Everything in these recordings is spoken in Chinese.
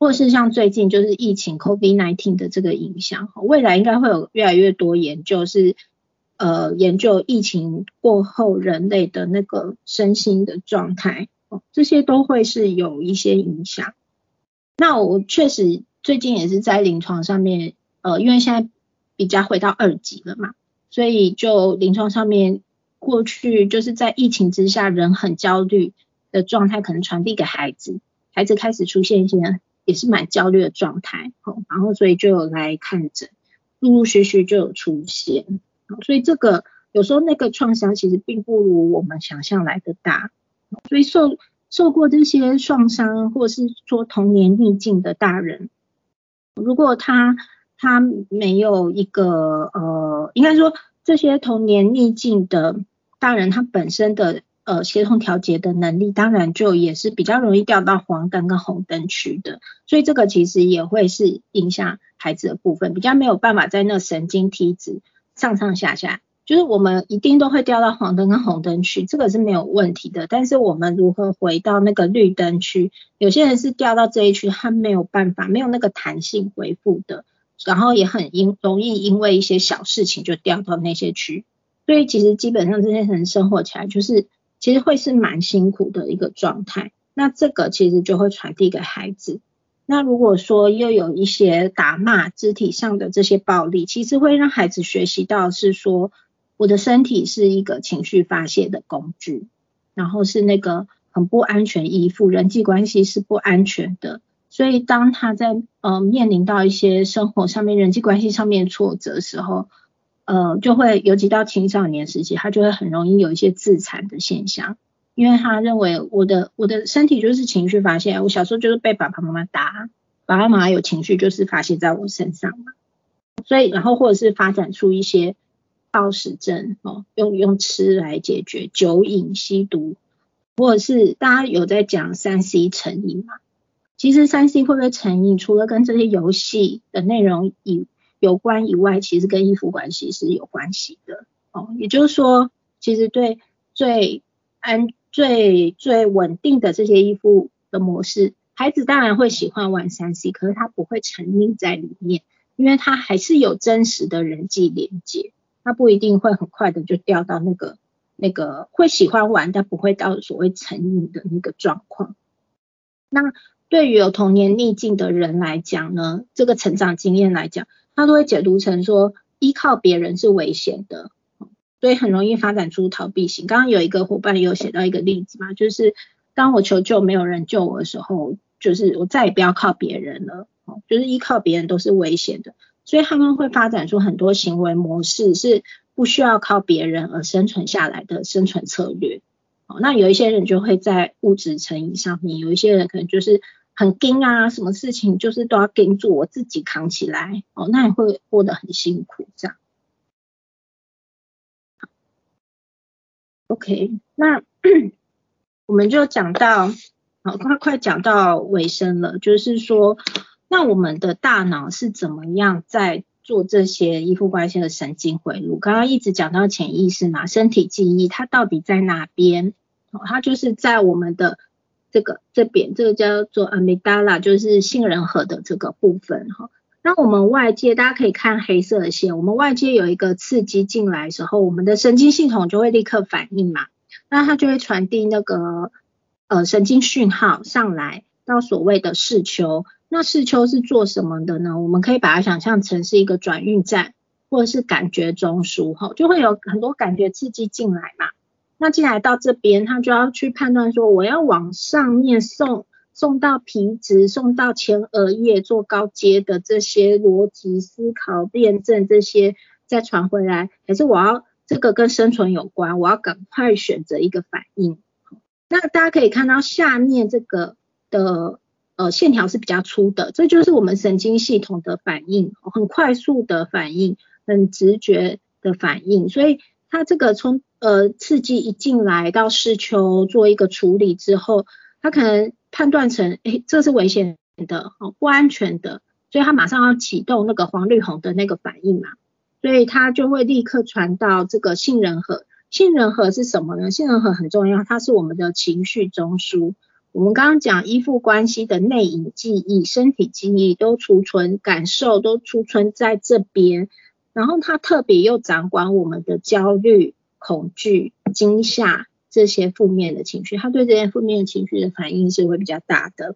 或是像最近就是疫情 COVID-19 的这个影响，未来应该会有越来越多研究是呃研究疫情过后人类的那个身心的状态，这些都会是有一些影响。那我确实最近也是在临床上面，呃，因为现在比较回到二级了嘛，所以就临床上面过去就是在疫情之下人很焦虑的状态，可能传递给孩子，孩子开始出现一些。也是蛮焦虑的状态，哦，然后所以就有来看诊，陆陆续续就有出现，所以这个有时候那个创伤其实并不如我们想象来的大，所以受受过这些创伤或者是说童年逆境的大人，如果他他没有一个呃，应该说这些童年逆境的大人，他本身的。呃，协同调节的能力，当然就也是比较容易掉到黄灯跟红灯区的，所以这个其实也会是影响孩子的部分，比较没有办法在那神经梯子上上下下，就是我们一定都会掉到黄灯跟红灯区，这个是没有问题的。但是我们如何回到那个绿灯区？有些人是掉到这一区，他没有办法，没有那个弹性回复的，然后也很容易因为一些小事情就掉到那些区，所以其实基本上这些人生活起来就是。其实会是蛮辛苦的一个状态，那这个其实就会传递给孩子。那如果说又有一些打骂、肢体上的这些暴力，其实会让孩子学习到是说，我的身体是一个情绪发泄的工具，然后是那个很不安全依附，人际关系是不安全的。所以当他在呃面临到一些生活上面、人际关系上面挫折的时候，呃，就会尤其到青少年时期，他就会很容易有一些自残的现象，因为他认为我的我的身体就是情绪发泄，我小时候就是被爸爸妈妈打，爸爸妈妈有情绪就是发泄在我身上嘛，所以然后或者是发展出一些暴食症哦，用用吃来解决，酒瘾、吸毒，或者是大家有在讲三 C 成瘾嘛？其实三 C 会不会成瘾，除了跟这些游戏的内容以有关以外，其实跟依附关系是有关系的哦。也就是说，其实对最安、最最稳定的这些依附的模式，孩子当然会喜欢玩三 C，可是他不会沉溺在里面，因为他还是有真实的人际连接，他不一定会很快的就掉到那个那个会喜欢玩，但不会到所谓成瘾的那个状况。那对于有童年逆境的人来讲呢，这个成长经验来讲。他都会解读成说依靠别人是危险的，所以很容易发展出逃避型。刚刚有一个伙伴有写到一个例子嘛，就是当我求救没有人救我的时候，就是我再也不要靠别人了，就是依靠别人都是危险的，所以他们会发展出很多行为模式，是不需要靠别人而生存下来的生存策略。那有一些人就会在物质成瘾上面，有一些人可能就是。很盯啊，什么事情就是都要盯住，我自己扛起来哦，那也会过得很辛苦这样。OK，那 我们就讲到，好，快快讲到尾声了，就是说，那我们的大脑是怎么样在做这些依附关系的神经回路？刚刚一直讲到潜意识嘛，身体记忆它到底在哪边？哦，它就是在我们的。这个这边这个叫做 amygdala，就是杏仁核的这个部分哈。那我们外界大家可以看黑色的线，我们外界有一个刺激进来时候，我们的神经系统就会立刻反应嘛，那它就会传递那个呃神经讯号上来到所谓的视丘。那视丘是做什么的呢？我们可以把它想象成是一个转运站或者是感觉中枢哈，就会有很多感觉刺激进来嘛。那进来到这边，他就要去判断说，我要往上面送，送到皮质，送到前额叶做高阶的这些逻辑思考、辩证这些再传回来，还是我要这个跟生存有关，我要赶快选择一个反应。那大家可以看到下面这个的呃线条是比较粗的，这就是我们神经系统的反应，很快速的反应，很直觉的反应，所以它这个从呃，刺激一进来到视丘做一个处理之后，他可能判断成，哎，这是危险的，哦，不安全的，所以他马上要启动那个黄绿红的那个反应嘛，所以他就会立刻传到这个杏仁核。杏仁核是什么呢？杏仁核很重要，它是我们的情绪中枢。我们刚刚讲依附关系的内隐记忆、身体记忆都储存，感受都储存在这边，然后它特别又掌管我们的焦虑、恐惧、惊吓这些负面的情绪，他对这些负面的情绪的反应是会比较大的，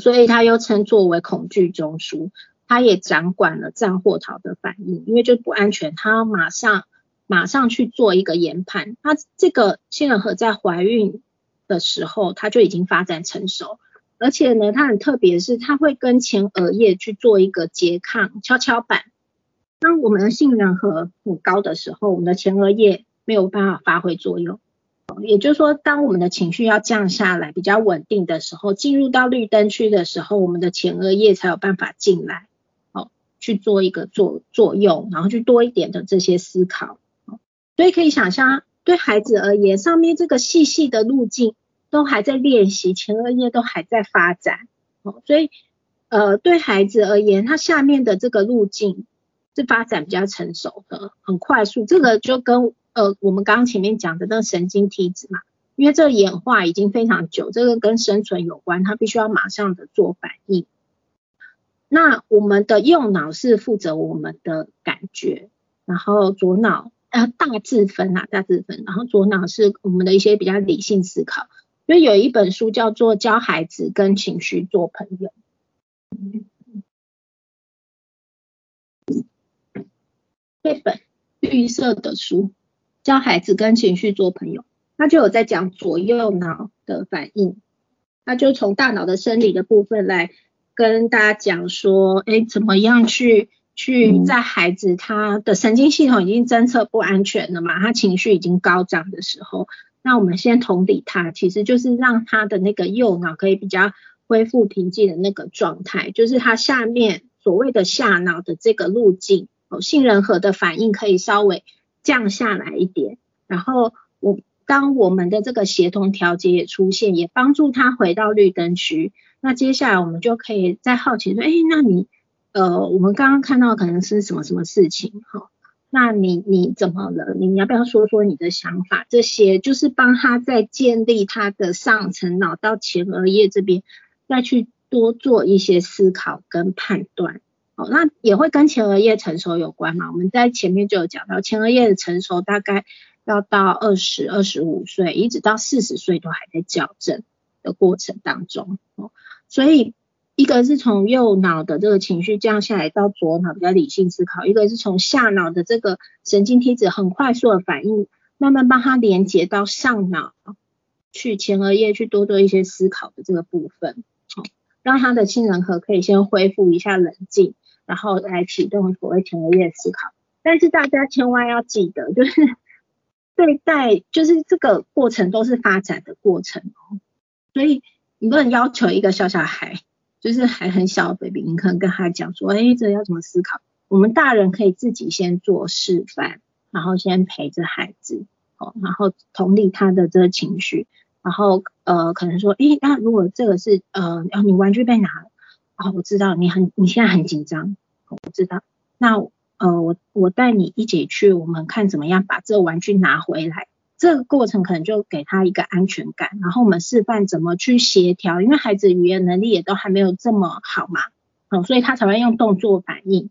所以他又称作为恐惧中枢，他也掌管了战或逃的反应，因为就不安全，它马上马上去做一个研判，它这个杏仁核在怀孕。的时候，它就已经发展成熟，而且呢，它很特别，是它会跟前额叶去做一个拮抗跷跷板。当我们的杏仁核很高的时候，我们的前额叶没有办法发挥作用。也就是说，当我们的情绪要降下来，比较稳定的时候，进入到绿灯区的时候，我们的前额叶才有办法进来，哦，去做一个作作用，然后去多一点的这些思考。所以可以想象。对孩子而言，上面这个细细的路径都还在练习，前额叶都还在发展，哦，所以呃，对孩子而言，他下面的这个路径是发展比较成熟的，很快速。这个就跟呃我们刚刚前面讲的那个神经体质嘛，因为这个演化已经非常久，这个跟生存有关，它必须要马上的做反应。那我们的右脑是负责我们的感觉，然后左脑。呃，大致分啊，大致分，然后左脑是我们的一些比较理性思考。所以有一本书叫做《教孩子跟情绪做朋友》，这本绿色的书《教孩子跟情绪做朋友》，他就有在讲左右脑的反应，他就从大脑的生理的部分来跟大家讲说，哎，怎么样去。去在孩子他的神经系统已经侦测不安全了嘛，他情绪已经高涨的时候，那我们先同理他，其实就是让他的那个右脑可以比较恢复平静的那个状态，就是他下面所谓的下脑的这个路径，哦，杏仁核的反应可以稍微降下来一点，然后我当我们的这个协同调节也出现，也帮助他回到绿灯区，那接下来我们就可以再好奇说，哎，那你。呃，我们刚刚看到可能是什么什么事情，哈，那你你怎么了？你要不要说说你的想法？这些就是帮他在建立他的上层脑到前额叶这边，再去多做一些思考跟判断。哦，那也会跟前额叶成熟有关嘛？我们在前面就有讲到，前额叶的成熟大概要到二十二十五岁，一直到四十岁都还在矫正的过程当中，哦，所以。一个是从右脑的这个情绪降下来到左脑比较理性思考，一个是从下脑的这个神经梯子很快速的反应，慢慢帮他连接到上脑去前额叶去多做一些思考的这个部分，好，让他的杏仁核可以先恢复一下冷静，然后来启动所谓前额叶思考。但是大家千万要记得，就是 对待就是这个过程都是发展的过程哦，所以你不能要求一个小小孩。就是还很小的 baby，你可能跟他讲说，哎，这要怎么思考？我们大人可以自己先做示范，然后先陪着孩子，哦，然后同理他的这个情绪，然后呃，可能说，哎，那如果这个是呃，你玩具被拿了，哦，我知道你很你现在很紧张，我知道，那呃，我我带你一起去，我们看怎么样把这个玩具拿回来。这个过程可能就给他一个安全感，然后我们示范怎么去协调，因为孩子语言能力也都还没有这么好嘛，嗯，所以他才会用动作反应。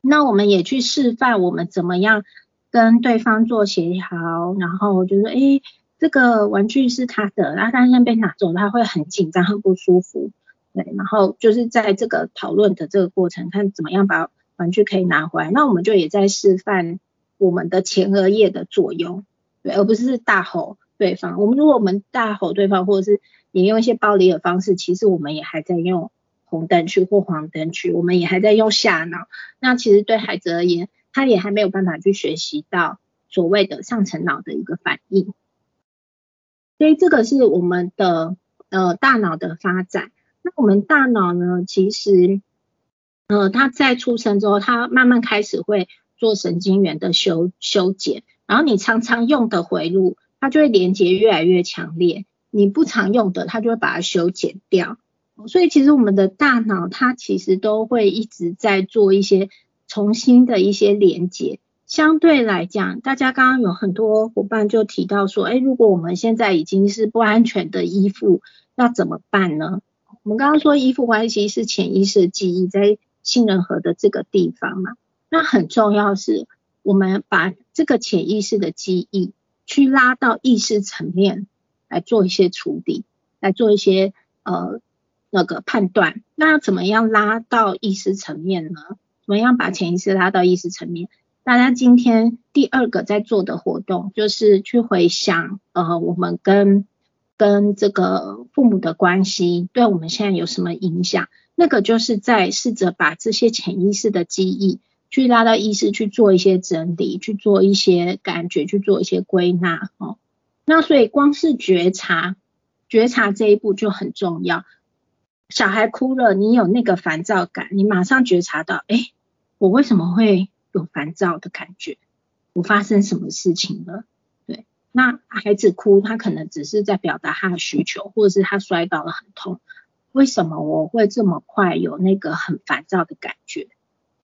那我们也去示范我们怎么样跟对方做协调，然后就是诶，这个玩具是他的，然后他现在被拿走，他会很紧张、很不舒服，对，然后就是在这个讨论的这个过程，看怎么样把玩具可以拿回来。那我们就也在示范我们的前额叶的作用。对，而不是大吼对方。我们如果我们大吼对方，或者是也用一些暴力的方式，其实我们也还在用红灯区或黄灯区，我们也还在用下脑。那其实对孩子而言，他也还没有办法去学习到所谓的上层脑的一个反应。所以这个是我们的呃大脑的发展。那我们大脑呢，其实呃它在出生之后，它慢慢开始会做神经元的修修剪。然后你常常用的回路，它就会连接越来越强烈；你不常用的，它就会把它修剪掉。所以其实我们的大脑它其实都会一直在做一些重新的一些连接，相对来讲，大家刚刚有很多伙伴就提到说，哎，如果我们现在已经是不安全的依附，那怎么办呢？我们刚刚说依附关系是潜意识记忆在杏仁核的这个地方嘛，那很重要是，我们把这个潜意识的记忆去拉到意识层面来做一些处理，来做一些呃那个判断。那怎么样拉到意识层面呢？怎么样把潜意识拉到意识层面？大家今天第二个在做的活动就是去回想，呃，我们跟跟这个父母的关系对我们现在有什么影响？那个就是在试着把这些潜意识的记忆去拉到意识去做一些整理，去做一些感觉，去做一些归纳。哦，那所以光是觉察，觉察这一步就很重要。小孩哭了，你有那个烦躁感，你马上觉察到，哎。我为什么会有烦躁的感觉？我发生什么事情了？那孩子哭，他可能只是在表达他的需求，或者是他摔倒了很痛。为什么我会这么快有那个很烦躁的感觉？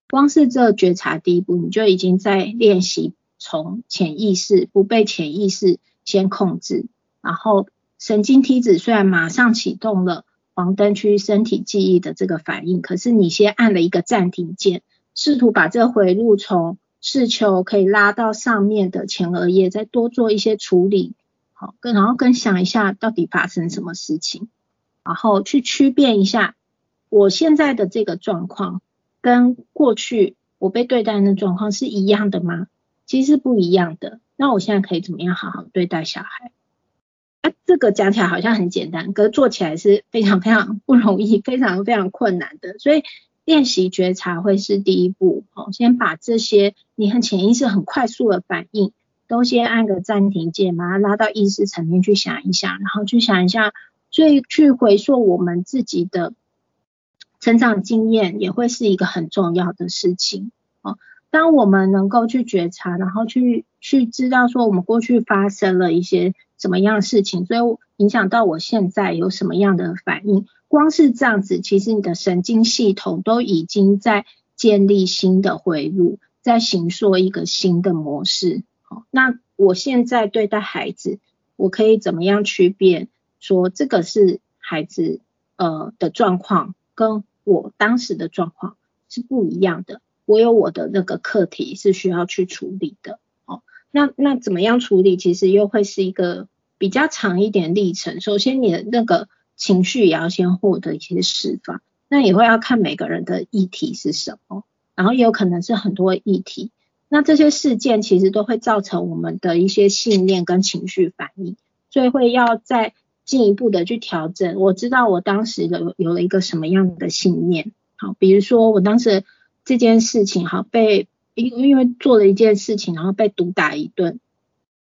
光是这觉察第一步，你就已经在练习从潜意识不被潜意识先控制，然后神经梯子虽然马上启动了黄灯区身体记忆的这个反应，可是你先按了一个暂停键。试图把这回路从视球可以拉到上面的前额叶，再多做一些处理，好，跟然后跟想一下到底发生什么事情，然后去区辨一下我现在的这个状况跟过去我被对待的状况是一样的吗？其实不一样的。那我现在可以怎么样好好对待小孩？啊，这个讲起来好像很简单，可是做起来是非常非常不容易，非常非常困难的，所以。练习觉察会是第一步，哦，先把这些你很潜意识很快速的反应，都先按个暂停键，把它拉到意识层面去想一想，然后去想一下，所以去回溯我们自己的成长经验，也会是一个很重要的事情，哦，当我们能够去觉察，然后去去知道说我们过去发生了一些什么样的事情，所以影响到我现在有什么样的反应。光是这样子，其实你的神经系统都已经在建立新的回路，在形塑一个新的模式。好，那我现在对待孩子，我可以怎么样区别？说这个是孩子呃的状况，跟我当时的状况是不一样的。我有我的那个课题是需要去处理的。哦，那那怎么样处理？其实又会是一个比较长一点历程。首先，你的那个。情绪也要先获得一些释放，那也会要看每个人的议题是什么，然后也有可能是很多议题。那这些事件其实都会造成我们的一些信念跟情绪反应，所以会要再进一步的去调整。我知道我当时的有了一个什么样的信念，好，比如说我当时这件事情，好被因因为做了一件事情，然后被毒打一顿，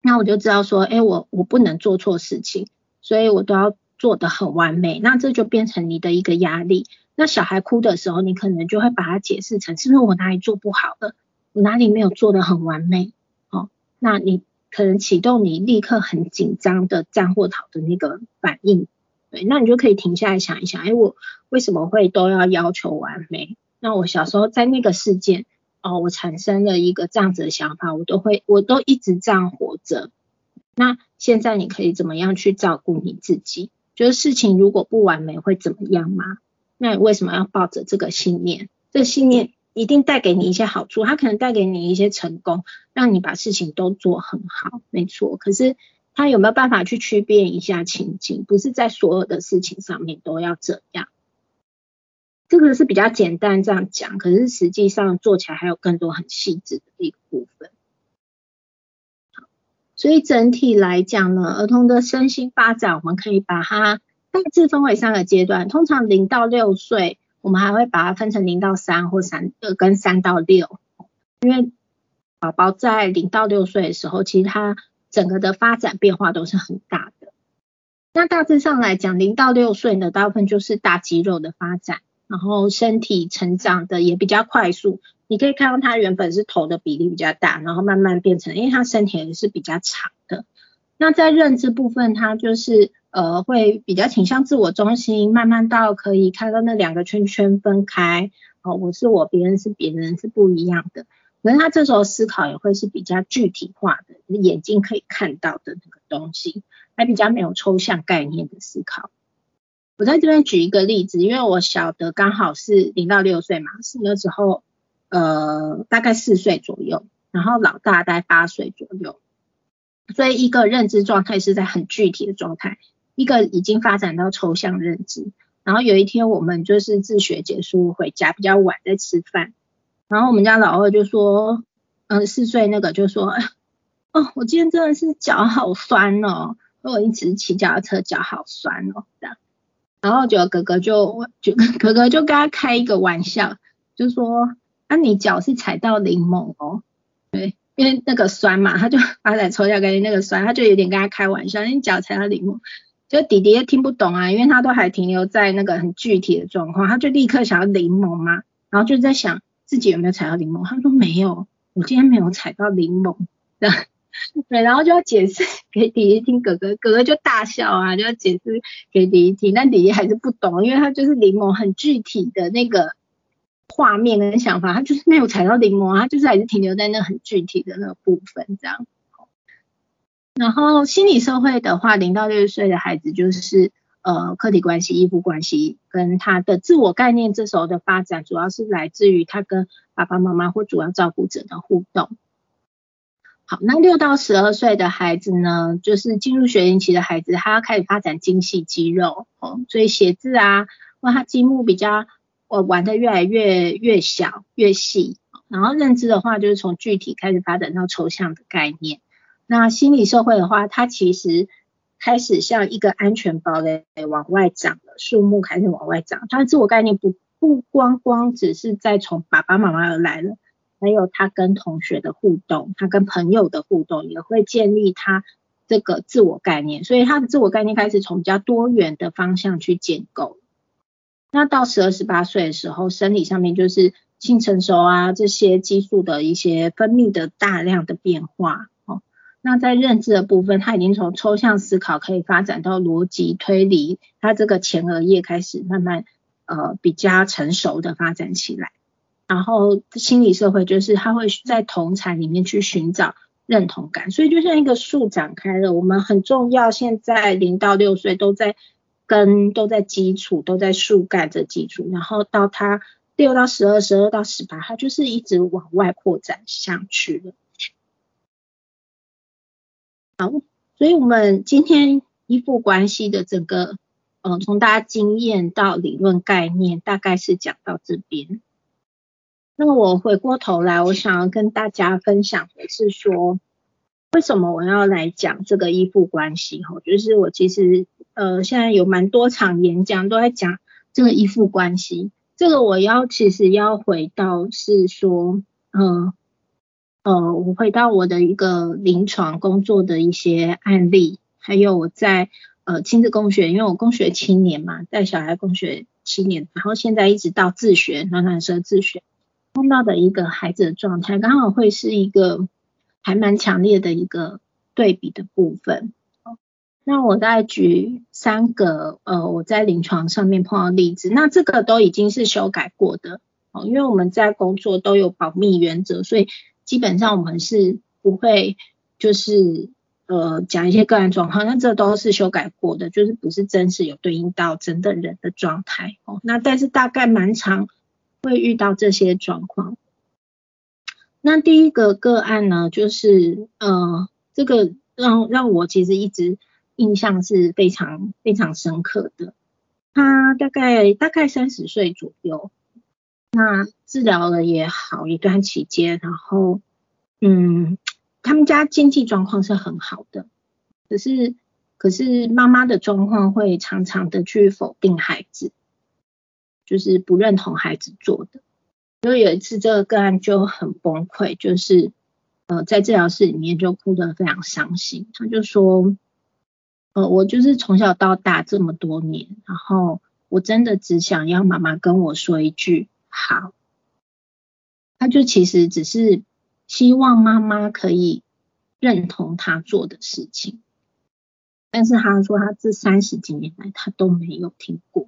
那我就知道说，哎，我我不能做错事情，所以我都要。做的很完美，那这就变成你的一个压力。那小孩哭的时候，你可能就会把它解释成是不是我哪里做不好了，我哪里没有做的很完美，哦，那你可能启动你立刻很紧张的战或逃的那个反应，对，那你就可以停下来想一想，哎，我为什么会都要要求完美？那我小时候在那个事件，哦，我产生了一个这样子的想法，我都会，我都一直这样活着。那现在你可以怎么样去照顾你自己？觉得事情如果不完美会怎么样吗？那你为什么要抱着这个信念？这信念一定带给你一些好处，它可能带给你一些成功，让你把事情都做很好，没错。可是他有没有办法去区别一下情境？不是在所有的事情上面都要这样。这个是比较简单这样讲，可是实际上做起来还有更多很细致的一个部分。所以整体来讲呢，儿童的身心发展，我们可以把它大致分为三个阶段。通常零到六岁，我们还会把它分成零到三或三呃跟三到六，因为宝宝在零到六岁的时候，其实他整个的发展变化都是很大的。那大致上来讲，零到六岁呢，大部分就是大肌肉的发展。然后身体成长的也比较快速，你可以看到他原本是头的比例比较大，然后慢慢变成，因为他身体也是比较长的。那在认知部分，他就是呃会比较倾向自我中心，慢慢到可以看到那两个圈圈分开，哦，我是我，别人是别人是不一样的。可是他这时候思考也会是比较具体化的，眼睛可以看到的那个东西，还比较没有抽象概念的思考。我在这边举一个例子，因为我小的刚好是零到六岁嘛，是那时候呃大概四岁左右，然后老大大概八岁左右，所以一个认知状态是在很具体的状态，一个已经发展到抽象认知。然后有一天我们就是自学结束回家比较晚在吃饭。然后我们家老二就说，嗯，四岁那个就说，哦，我今天真的是脚好酸哦，我一直骑脚踏车脚好酸哦，这样。然后就哥哥就就 哥哥就跟他开一个玩笑，就说，啊，你脚是踩到柠檬哦，对，因为那个酸嘛，他就把来抽下跟那个酸，他就有点跟他开玩笑，你脚踩到柠檬，就弟弟也听不懂啊，因为他都还停留在那个很具体的状况，他就立刻想要柠檬嘛，然后就在想。自己有没有踩到柠檬？他说没有，我今天没有踩到柠檬。对，然后就要解释给弟弟听，哥哥哥哥就大笑啊，就要解释给弟弟听，但弟弟还是不懂，因为他就是柠檬很具体的那个画面跟想法，他就是没有踩到柠檬，他就是还是停留在那很具体的那个部分这样。然后心理社会的话，零到六岁的孩子就是。呃，客体关系、依附关系跟他的自我概念，这时候的发展主要是来自于他跟爸爸妈妈或主要照顾者的互动。好，那六到十二岁的孩子呢，就是进入学龄期的孩子，他要开始发展精细肌肉哦，所以写字啊，或他积木比较呃玩的越来越越小越细，然后认知的话，就是从具体开始发展到抽象的概念。那心理社会的话，它其实。开始像一个安全堡垒往外长了，树木开始往外长。他的自我概念不不光光只是在从爸爸妈妈而来了，还有他跟同学的互动，他跟朋友的互动也会建立他这个自我概念。所以他的自我概念开始从比较多元的方向去建构。那到十二十八岁的时候，生理上面就是性成熟啊，这些激素的一些分泌的大量的变化哦。那在认知的部分，他已经从抽象思考可以发展到逻辑推理，他这个前额叶开始慢慢呃比较成熟的发展起来。然后心理社会就是他会在同才里面去寻找认同感，所以就像一个树展开了，我们很重要。现在零到六岁都在根都在基础都在树干这基础，然后到他六到十二、十二到十八，他就是一直往外扩展下去了。好，所以我们今天依附关系的整个，嗯，从大家经验到理论概念，大概是讲到这边。那我回过头来，我想要跟大家分享的是说，为什么我要来讲这个依附关系？哈，就是我其实，呃，现在有蛮多场演讲都在讲这个依附关系。这个我要其实要回到是说，嗯。呃，我回到我的一个临床工作的一些案例，还有我在呃亲子共学，因为我共学七年嘛，带小孩共学七年，然后现在一直到自学，暖暖社自学，碰到的一个孩子的状态，刚好会是一个还蛮强烈的一个对比的部分。那我再举三个呃我在临床上面碰到例子，那这个都已经是修改过的哦，因为我们在工作都有保密原则，所以。基本上我们是不会就是呃讲一些个案状况，那这都是修改过的，就是不是真实有对应到真的人的状态哦。那但是大概蛮长会遇到这些状况。那第一个个案呢，就是呃这个让让我其实一直印象是非常非常深刻的。他大概大概三十岁左右。那治疗了也好一段期间，然后，嗯，他们家经济状况是很好的，可是，可是妈妈的状况会常常的去否定孩子，就是不认同孩子做的。所以有一次这个个案就很崩溃，就是呃在治疗室里面就哭得非常伤心。他就说，呃，我就是从小到大这么多年，然后我真的只想要妈妈跟我说一句。好，他就其实只是希望妈妈可以认同他做的事情，但是他说他这三十几年来他都没有听过，